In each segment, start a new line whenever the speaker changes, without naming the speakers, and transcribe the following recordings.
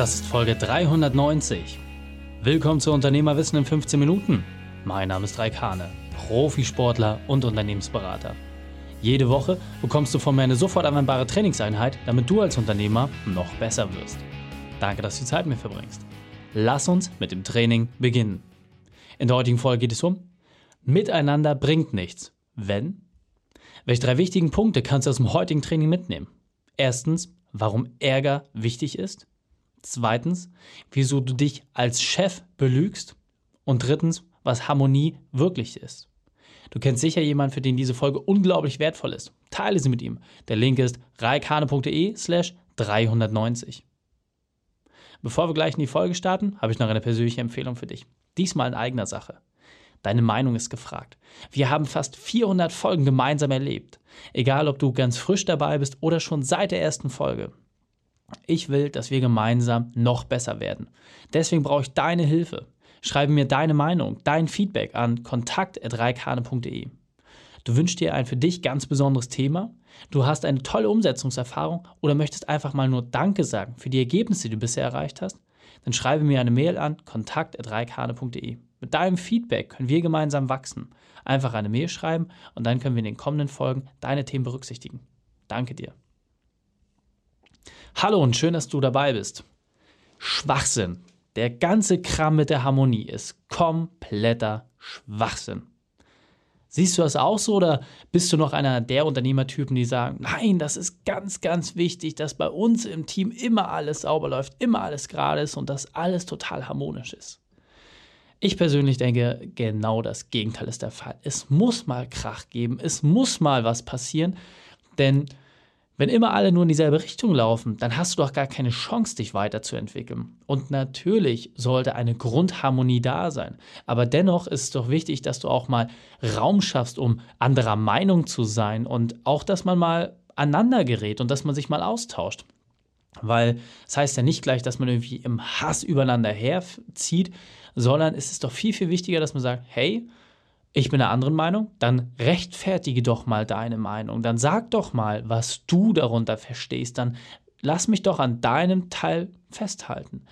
Das ist Folge 390. Willkommen zu Unternehmerwissen in 15 Minuten. Mein Name ist Raikane, Profisportler und Unternehmensberater. Jede Woche bekommst du von mir eine sofort anwendbare Trainingseinheit, damit du als Unternehmer noch besser wirst. Danke, dass du die Zeit mit mir verbringst. Lass uns mit dem Training beginnen. In der heutigen Folge geht es um Miteinander bringt nichts. Wenn? Welche drei wichtigen Punkte kannst du aus dem heutigen Training mitnehmen? Erstens, warum Ärger wichtig ist. Zweitens, wieso du dich als Chef belügst. Und drittens, was Harmonie wirklich ist. Du kennst sicher jemanden, für den diese Folge unglaublich wertvoll ist. Teile sie mit ihm. Der Link ist reikane.de slash 390. Bevor wir gleich in die Folge starten, habe ich noch eine persönliche Empfehlung für dich. Diesmal in eigener Sache. Deine Meinung ist gefragt. Wir haben fast 400 Folgen gemeinsam erlebt. Egal, ob du ganz frisch dabei bist oder schon seit der ersten Folge. Ich will, dass wir gemeinsam noch besser werden. Deswegen brauche ich deine Hilfe. Schreibe mir deine Meinung, dein Feedback an kontakt.reikane.de. Du wünschst dir ein für dich ganz besonderes Thema, du hast eine tolle Umsetzungserfahrung oder möchtest einfach mal nur Danke sagen für die Ergebnisse, die du bisher erreicht hast, dann schreibe mir eine Mail an kontakt.reikane.de. Mit deinem Feedback können wir gemeinsam wachsen. Einfach eine Mail schreiben und dann können wir in den kommenden Folgen deine Themen berücksichtigen. Danke dir. Hallo und schön, dass du dabei bist. Schwachsinn. Der ganze Kram mit der Harmonie ist kompletter Schwachsinn. Siehst du das auch so oder bist du noch einer der Unternehmertypen, die sagen, nein, das ist ganz, ganz wichtig, dass bei uns im Team immer alles sauber läuft, immer alles gerade ist und dass alles total harmonisch ist? Ich persönlich denke, genau das Gegenteil ist der Fall. Es muss mal Krach geben, es muss mal was passieren, denn wenn immer alle nur in dieselbe Richtung laufen, dann hast du doch gar keine Chance, dich weiterzuentwickeln. Und natürlich sollte eine Grundharmonie da sein. Aber dennoch ist es doch wichtig, dass du auch mal Raum schaffst, um anderer Meinung zu sein und auch, dass man mal aneinander gerät und dass man sich mal austauscht. Weil das heißt ja nicht gleich, dass man irgendwie im Hass übereinander herzieht, sondern es ist doch viel, viel wichtiger, dass man sagt, hey, ich bin einer anderen Meinung, dann rechtfertige doch mal deine Meinung. Dann sag doch mal, was du darunter verstehst. Dann lass mich doch an deinem Teil festhalten.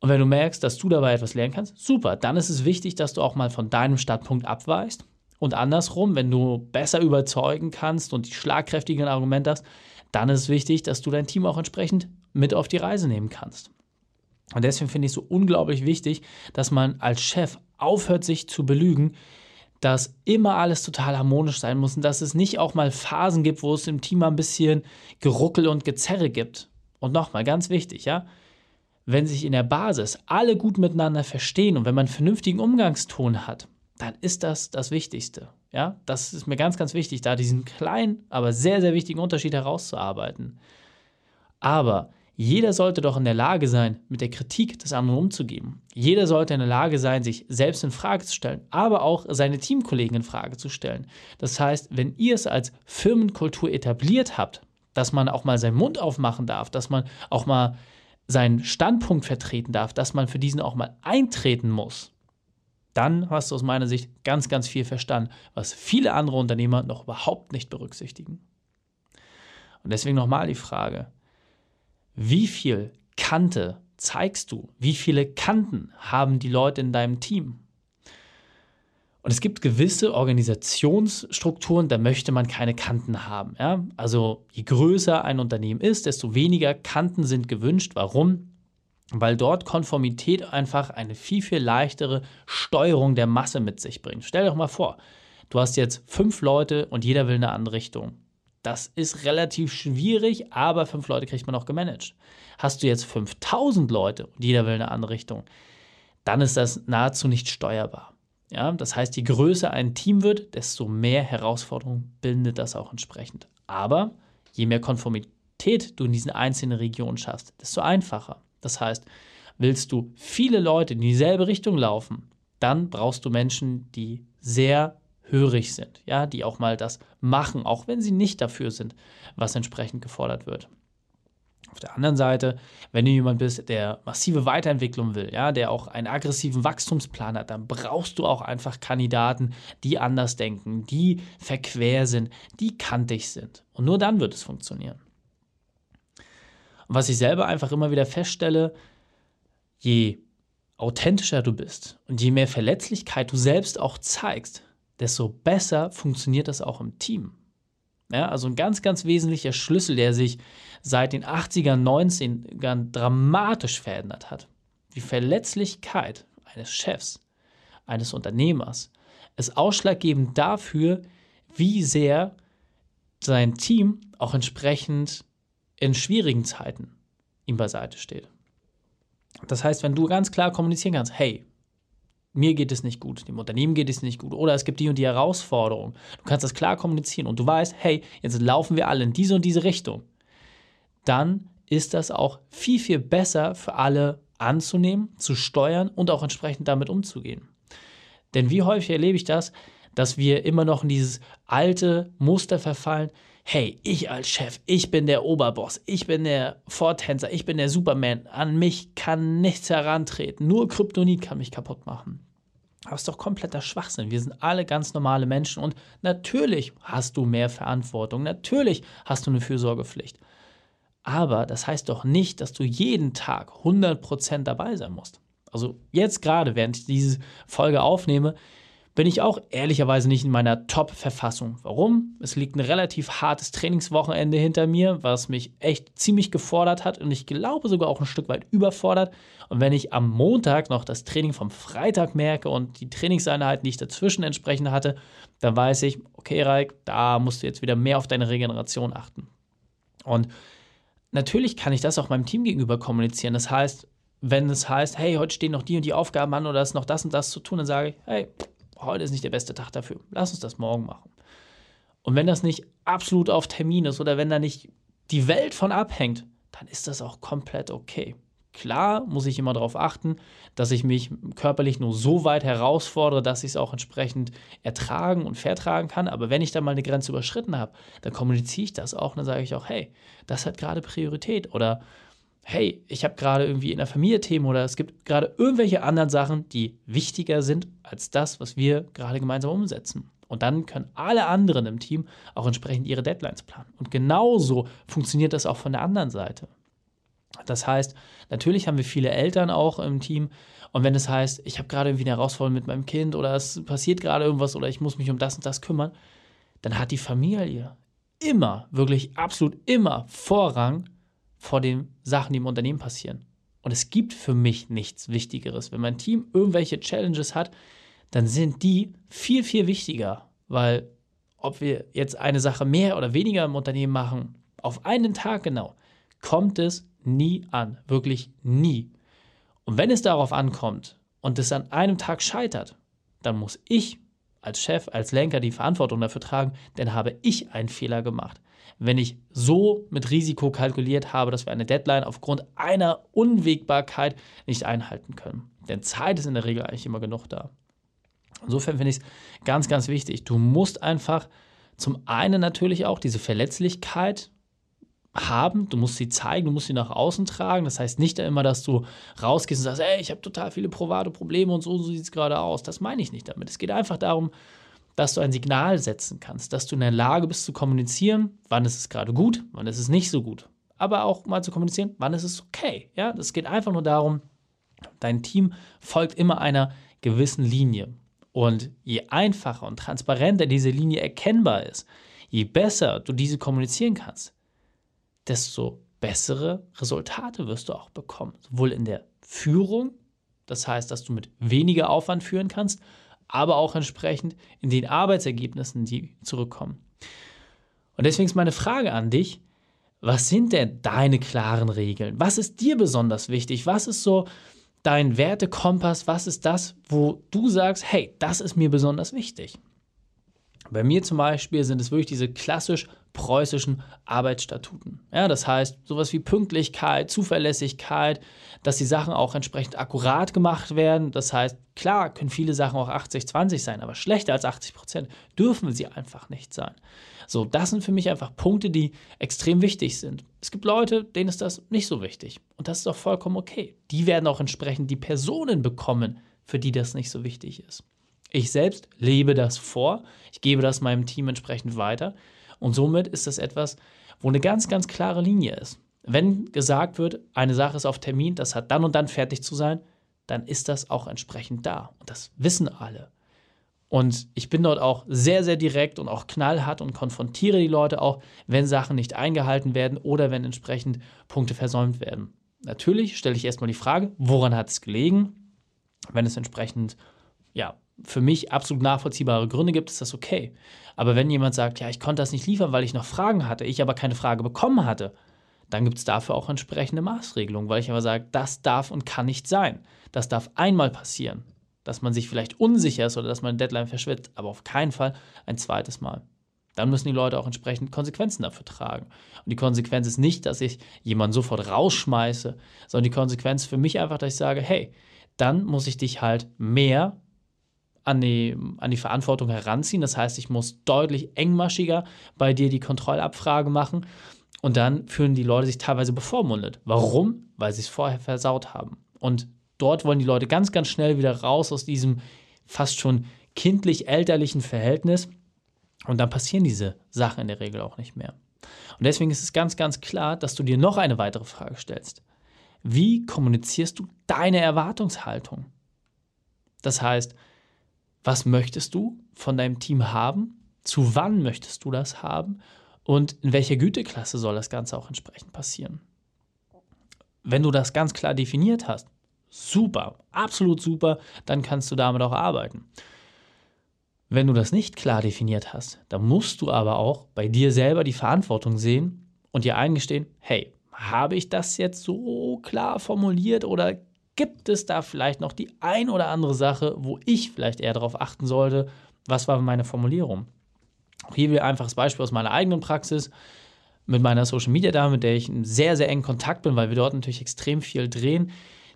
Und wenn du merkst, dass du dabei etwas lernen kannst, super. Dann ist es wichtig, dass du auch mal von deinem Standpunkt abweichst. Und andersrum, wenn du besser überzeugen kannst und die schlagkräftigen Argumente hast, dann ist es wichtig, dass du dein Team auch entsprechend mit auf die Reise nehmen kannst. Und deswegen finde ich es so unglaublich wichtig, dass man als Chef aufhört, sich zu belügen, dass immer alles total harmonisch sein muss und dass es nicht auch mal Phasen gibt, wo es im Team ein bisschen Geruckel und Gezerre gibt. Und nochmal, ganz wichtig, ja, wenn sich in der Basis alle gut miteinander verstehen und wenn man einen vernünftigen Umgangston hat, dann ist das das Wichtigste. Ja, das ist mir ganz, ganz wichtig, da diesen kleinen, aber sehr, sehr wichtigen Unterschied herauszuarbeiten. Aber jeder sollte doch in der Lage sein, mit der Kritik des anderen umzugehen. Jeder sollte in der Lage sein, sich selbst in Frage zu stellen, aber auch seine Teamkollegen in Frage zu stellen. Das heißt, wenn ihr es als Firmenkultur etabliert habt, dass man auch mal seinen Mund aufmachen darf, dass man auch mal seinen Standpunkt vertreten darf, dass man für diesen auch mal eintreten muss, dann hast du aus meiner Sicht ganz, ganz viel verstanden, was viele andere Unternehmer noch überhaupt nicht berücksichtigen. Und deswegen nochmal die Frage, wie viel Kante zeigst du? Wie viele Kanten haben die Leute in deinem Team? Und es gibt gewisse Organisationsstrukturen, da möchte man keine Kanten haben. Ja? Also je größer ein Unternehmen ist, desto weniger Kanten sind gewünscht. Warum? Weil dort Konformität einfach eine viel, viel leichtere Steuerung der Masse mit sich bringt. Stell dir doch mal vor, du hast jetzt fünf Leute und jeder will eine andere Richtung. Das ist relativ schwierig, aber fünf Leute kriegt man auch gemanagt. Hast du jetzt 5000 Leute und jeder will in eine andere Richtung, dann ist das nahezu nicht steuerbar. Ja, das heißt, je größer ein Team wird, desto mehr Herausforderungen bildet das auch entsprechend. Aber je mehr Konformität du in diesen einzelnen Regionen schaffst, desto einfacher. Das heißt, willst du viele Leute in dieselbe Richtung laufen, dann brauchst du Menschen, die sehr hörig sind, ja, die auch mal das machen, auch wenn sie nicht dafür sind, was entsprechend gefordert wird. Auf der anderen Seite, wenn du jemand bist, der massive Weiterentwicklung will, ja, der auch einen aggressiven Wachstumsplan hat, dann brauchst du auch einfach Kandidaten, die anders denken, die verquer sind, die kantig sind. Und nur dann wird es funktionieren. Und was ich selber einfach immer wieder feststelle, je authentischer du bist und je mehr Verletzlichkeit du selbst auch zeigst, desto besser funktioniert das auch im Team. Ja, also ein ganz, ganz wesentlicher Schlüssel, der sich seit den 80er, 90ern dramatisch verändert hat. Die Verletzlichkeit eines Chefs, eines Unternehmers, ist ausschlaggebend dafür, wie sehr sein Team auch entsprechend in schwierigen Zeiten ihm beiseite steht. Das heißt, wenn du ganz klar kommunizieren kannst, hey, mir geht es nicht gut, dem Unternehmen geht es nicht gut oder es gibt die und die Herausforderung. Du kannst das klar kommunizieren und du weißt, hey, jetzt laufen wir alle in diese und diese Richtung. Dann ist das auch viel, viel besser für alle anzunehmen, zu steuern und auch entsprechend damit umzugehen. Denn wie häufig erlebe ich das, dass wir immer noch in dieses alte Muster verfallen, hey, ich als Chef, ich bin der Oberboss, ich bin der Vortänzer, ich bin der Superman, an mich kann nichts herantreten, nur Kryptonit kann mich kaputt machen. Aber ist doch kompletter Schwachsinn. Wir sind alle ganz normale Menschen und natürlich hast du mehr Verantwortung, natürlich hast du eine Fürsorgepflicht. Aber das heißt doch nicht, dass du jeden Tag 100% dabei sein musst. Also jetzt gerade, während ich diese Folge aufnehme, bin ich auch ehrlicherweise nicht in meiner Top-Verfassung. Warum? Es liegt ein relativ hartes Trainingswochenende hinter mir, was mich echt ziemlich gefordert hat und ich glaube sogar auch ein Stück weit überfordert. Und wenn ich am Montag noch das Training vom Freitag merke und die Trainingseinheiten, die ich dazwischen entsprechend hatte, dann weiß ich, okay, Raik, da musst du jetzt wieder mehr auf deine Regeneration achten. Und natürlich kann ich das auch meinem Team gegenüber kommunizieren. Das heißt, wenn es heißt, hey, heute stehen noch die und die Aufgaben an oder ist noch das und das zu tun, dann sage ich, hey, heute ist nicht der beste Tag dafür. Lass uns das morgen machen. Und wenn das nicht absolut auf Termin ist oder wenn da nicht die Welt von abhängt, dann ist das auch komplett okay. Klar muss ich immer darauf achten, dass ich mich körperlich nur so weit herausfordere, dass ich es auch entsprechend ertragen und vertragen kann. Aber wenn ich dann mal eine Grenze überschritten habe, dann kommuniziere ich das auch. Dann sage ich auch, hey, das hat gerade Priorität. Oder hey, ich habe gerade irgendwie in der Familie Themen oder es gibt gerade irgendwelche anderen Sachen, die wichtiger sind als das, was wir gerade gemeinsam umsetzen. Und dann können alle anderen im Team auch entsprechend ihre Deadlines planen. Und genauso funktioniert das auch von der anderen Seite. Das heißt, natürlich haben wir viele Eltern auch im Team. Und wenn es heißt, ich habe gerade irgendwie eine Herausforderung mit meinem Kind oder es passiert gerade irgendwas oder ich muss mich um das und das kümmern, dann hat die Familie immer, wirklich absolut immer Vorrang vor den Sachen, die im Unternehmen passieren. Und es gibt für mich nichts Wichtigeres. Wenn mein Team irgendwelche Challenges hat, dann sind die viel, viel wichtiger. Weil ob wir jetzt eine Sache mehr oder weniger im Unternehmen machen, auf einen Tag genau, kommt es nie an. Wirklich nie. Und wenn es darauf ankommt und es an einem Tag scheitert, dann muss ich als Chef, als Lenker die Verantwortung dafür tragen, dann habe ich einen Fehler gemacht wenn ich so mit Risiko kalkuliert habe, dass wir eine Deadline aufgrund einer Unwägbarkeit nicht einhalten können. Denn Zeit ist in der Regel eigentlich immer genug da. Insofern finde ich es ganz, ganz wichtig. Du musst einfach zum einen natürlich auch diese Verletzlichkeit haben, du musst sie zeigen, du musst sie nach außen tragen. Das heißt nicht immer, dass du rausgehst und sagst, ey, ich habe total viele private Probleme und so, so sieht es gerade aus. Das meine ich nicht damit. Es geht einfach darum, dass du ein Signal setzen kannst, dass du in der Lage bist zu kommunizieren, wann ist es gerade gut, wann ist es nicht so gut. Aber auch mal zu kommunizieren, wann ist es okay. Ja, das geht einfach nur darum, dein Team folgt immer einer gewissen Linie. Und je einfacher und transparenter diese Linie erkennbar ist, je besser du diese kommunizieren kannst, desto bessere Resultate wirst du auch bekommen. Sowohl in der Führung, das heißt, dass du mit weniger Aufwand führen kannst, aber auch entsprechend in den Arbeitsergebnissen, die zurückkommen. Und deswegen ist meine Frage an dich, was sind denn deine klaren Regeln? Was ist dir besonders wichtig? Was ist so dein Wertekompass? Was ist das, wo du sagst, hey, das ist mir besonders wichtig? Bei mir zum Beispiel sind es wirklich diese klassisch preußischen Arbeitsstatuten. Ja, das heißt, sowas wie Pünktlichkeit, Zuverlässigkeit, dass die Sachen auch entsprechend akkurat gemacht werden. Das heißt, klar können viele Sachen auch 80-20 sein, aber schlechter als 80 Prozent dürfen sie einfach nicht sein. So, das sind für mich einfach Punkte, die extrem wichtig sind. Es gibt Leute, denen ist das nicht so wichtig. Und das ist auch vollkommen okay. Die werden auch entsprechend die Personen bekommen, für die das nicht so wichtig ist. Ich selbst lebe das vor. Ich gebe das meinem Team entsprechend weiter. Und somit ist das etwas, wo eine ganz, ganz klare Linie ist. Wenn gesagt wird, eine Sache ist auf Termin, das hat dann und dann fertig zu sein, dann ist das auch entsprechend da. Und das wissen alle. Und ich bin dort auch sehr, sehr direkt und auch knallhart und konfrontiere die Leute auch, wenn Sachen nicht eingehalten werden oder wenn entsprechend Punkte versäumt werden. Natürlich stelle ich erstmal die Frage, woran hat es gelegen? Wenn es entsprechend, ja, für mich absolut nachvollziehbare Gründe gibt, ist das okay. Aber wenn jemand sagt, ja, ich konnte das nicht liefern, weil ich noch Fragen hatte, ich aber keine Frage bekommen hatte, dann gibt es dafür auch entsprechende Maßregelungen, weil ich aber sage, das darf und kann nicht sein. Das darf einmal passieren dass man sich vielleicht unsicher ist oder dass man eine Deadline verschwitzt, aber auf keinen Fall ein zweites Mal. Dann müssen die Leute auch entsprechend Konsequenzen dafür tragen. Und die Konsequenz ist nicht, dass ich jemanden sofort rausschmeiße, sondern die Konsequenz für mich einfach, dass ich sage, hey, dann muss ich dich halt mehr an die, an die Verantwortung heranziehen. Das heißt, ich muss deutlich engmaschiger bei dir die Kontrollabfrage machen. Und dann fühlen die Leute sich teilweise bevormundet. Warum? Weil sie es vorher versaut haben. Und dort wollen die Leute ganz, ganz schnell wieder raus aus diesem fast schon kindlich-elterlichen Verhältnis. Und dann passieren diese Sachen in der Regel auch nicht mehr. Und deswegen ist es ganz, ganz klar, dass du dir noch eine weitere Frage stellst. Wie kommunizierst du deine Erwartungshaltung? Das heißt, was möchtest du von deinem Team haben? Zu wann möchtest du das haben? Und in welcher Güteklasse soll das Ganze auch entsprechend passieren? Wenn du das ganz klar definiert hast, super, absolut super, dann kannst du damit auch arbeiten. Wenn du das nicht klar definiert hast, dann musst du aber auch bei dir selber die Verantwortung sehen und dir eingestehen, hey, habe ich das jetzt so klar formuliert oder gibt es da vielleicht noch die ein oder andere Sache, wo ich vielleicht eher darauf achten sollte, was war meine Formulierung? Auch hier wieder ein einfaches Beispiel aus meiner eigenen Praxis mit meiner Social Media Dame, mit der ich in sehr, sehr engen Kontakt bin, weil wir dort natürlich extrem viel drehen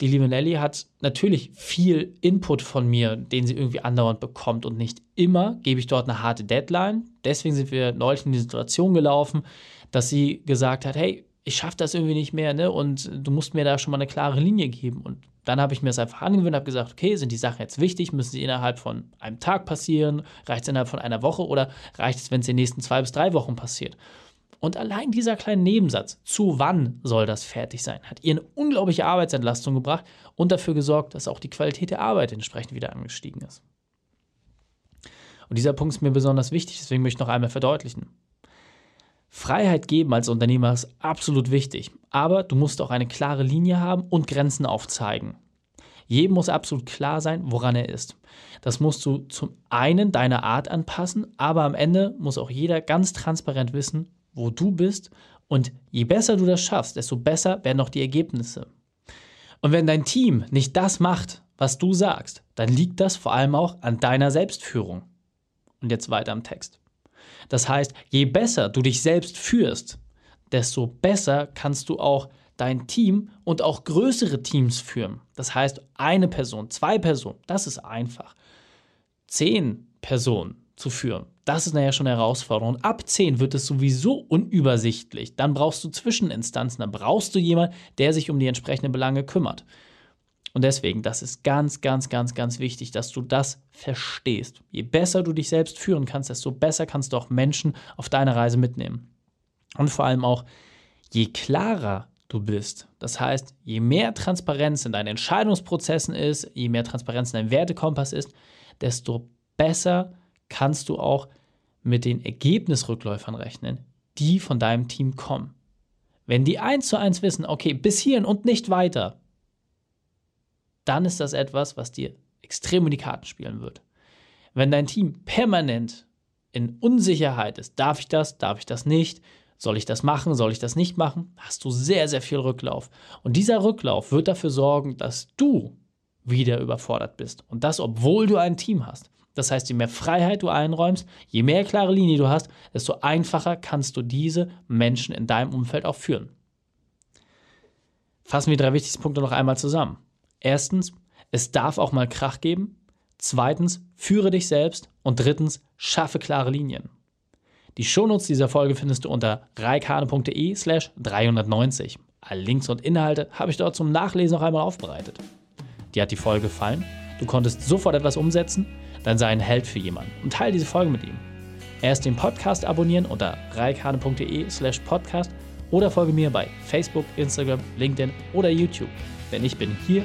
die liebe Nelly hat natürlich viel Input von mir, den sie irgendwie andauernd bekommt und nicht immer gebe ich dort eine harte Deadline. Deswegen sind wir neulich in die Situation gelaufen, dass sie gesagt hat, hey, ich schaffe das irgendwie nicht mehr, ne? Und du musst mir da schon mal eine klare Linie geben. Und dann habe ich mir das einfach angewöhnt, habe gesagt, okay, sind die Sachen jetzt wichtig? Müssen sie innerhalb von einem Tag passieren? Reicht es innerhalb von einer Woche oder reicht es, wenn es in den nächsten zwei bis drei Wochen passiert? Und allein dieser kleine Nebensatz, zu wann soll das fertig sein, hat ihr eine unglaubliche Arbeitsentlastung gebracht und dafür gesorgt, dass auch die Qualität der Arbeit entsprechend wieder angestiegen ist. Und dieser Punkt ist mir besonders wichtig, deswegen möchte ich noch einmal verdeutlichen. Freiheit geben als Unternehmer ist absolut wichtig, aber du musst auch eine klare Linie haben und Grenzen aufzeigen. Jedem muss absolut klar sein, woran er ist. Das musst du zum einen deiner Art anpassen, aber am Ende muss auch jeder ganz transparent wissen, wo du bist. Und je besser du das schaffst, desto besser werden auch die Ergebnisse. Und wenn dein Team nicht das macht, was du sagst, dann liegt das vor allem auch an deiner Selbstführung. Und jetzt weiter im Text. Das heißt, je besser du dich selbst führst, desto besser kannst du auch dein Team und auch größere Teams führen. Das heißt, eine Person, zwei Personen, das ist einfach. Zehn Personen, zu führen. Das ist nachher schon eine Herausforderung. Ab 10 wird es sowieso unübersichtlich. Dann brauchst du Zwischeninstanzen, dann brauchst du jemanden, der sich um die entsprechenden Belange kümmert. Und deswegen, das ist ganz, ganz, ganz, ganz wichtig, dass du das verstehst. Je besser du dich selbst führen kannst, desto besser kannst du auch Menschen auf deine Reise mitnehmen. Und vor allem auch, je klarer du bist, das heißt, je mehr Transparenz in deinen Entscheidungsprozessen ist, je mehr Transparenz in deinem Wertekompass ist, desto besser kannst du auch mit den Ergebnisrückläufern rechnen, die von deinem Team kommen. Wenn die eins zu eins wissen, okay, bis hierhin und nicht weiter, dann ist das etwas, was dir extrem in die Karten spielen wird. Wenn dein Team permanent in Unsicherheit ist, darf ich das, darf ich das nicht, soll ich das machen, soll ich das nicht machen, hast du sehr, sehr viel Rücklauf. Und dieser Rücklauf wird dafür sorgen, dass du wieder überfordert bist. Und das, obwohl du ein Team hast. Das heißt, je mehr Freiheit du einräumst, je mehr klare Linie du hast, desto einfacher kannst du diese Menschen in deinem Umfeld auch führen. Fassen wir drei wichtigsten Punkte noch einmal zusammen. Erstens, es darf auch mal Krach geben. Zweitens, führe dich selbst. Und drittens, schaffe klare Linien. Die Shownotes dieser Folge findest du unter reikane.de slash 390. Alle Links und Inhalte habe ich dort zum Nachlesen noch einmal aufbereitet. Dir hat die Folge gefallen? Du konntest sofort etwas umsetzen? dann sei ein Held für jemanden und teile diese Folge mit ihm. Erst den Podcast abonnieren unter reikane.de slash podcast oder folge mir bei Facebook, Instagram, LinkedIn oder YouTube, denn ich bin hier,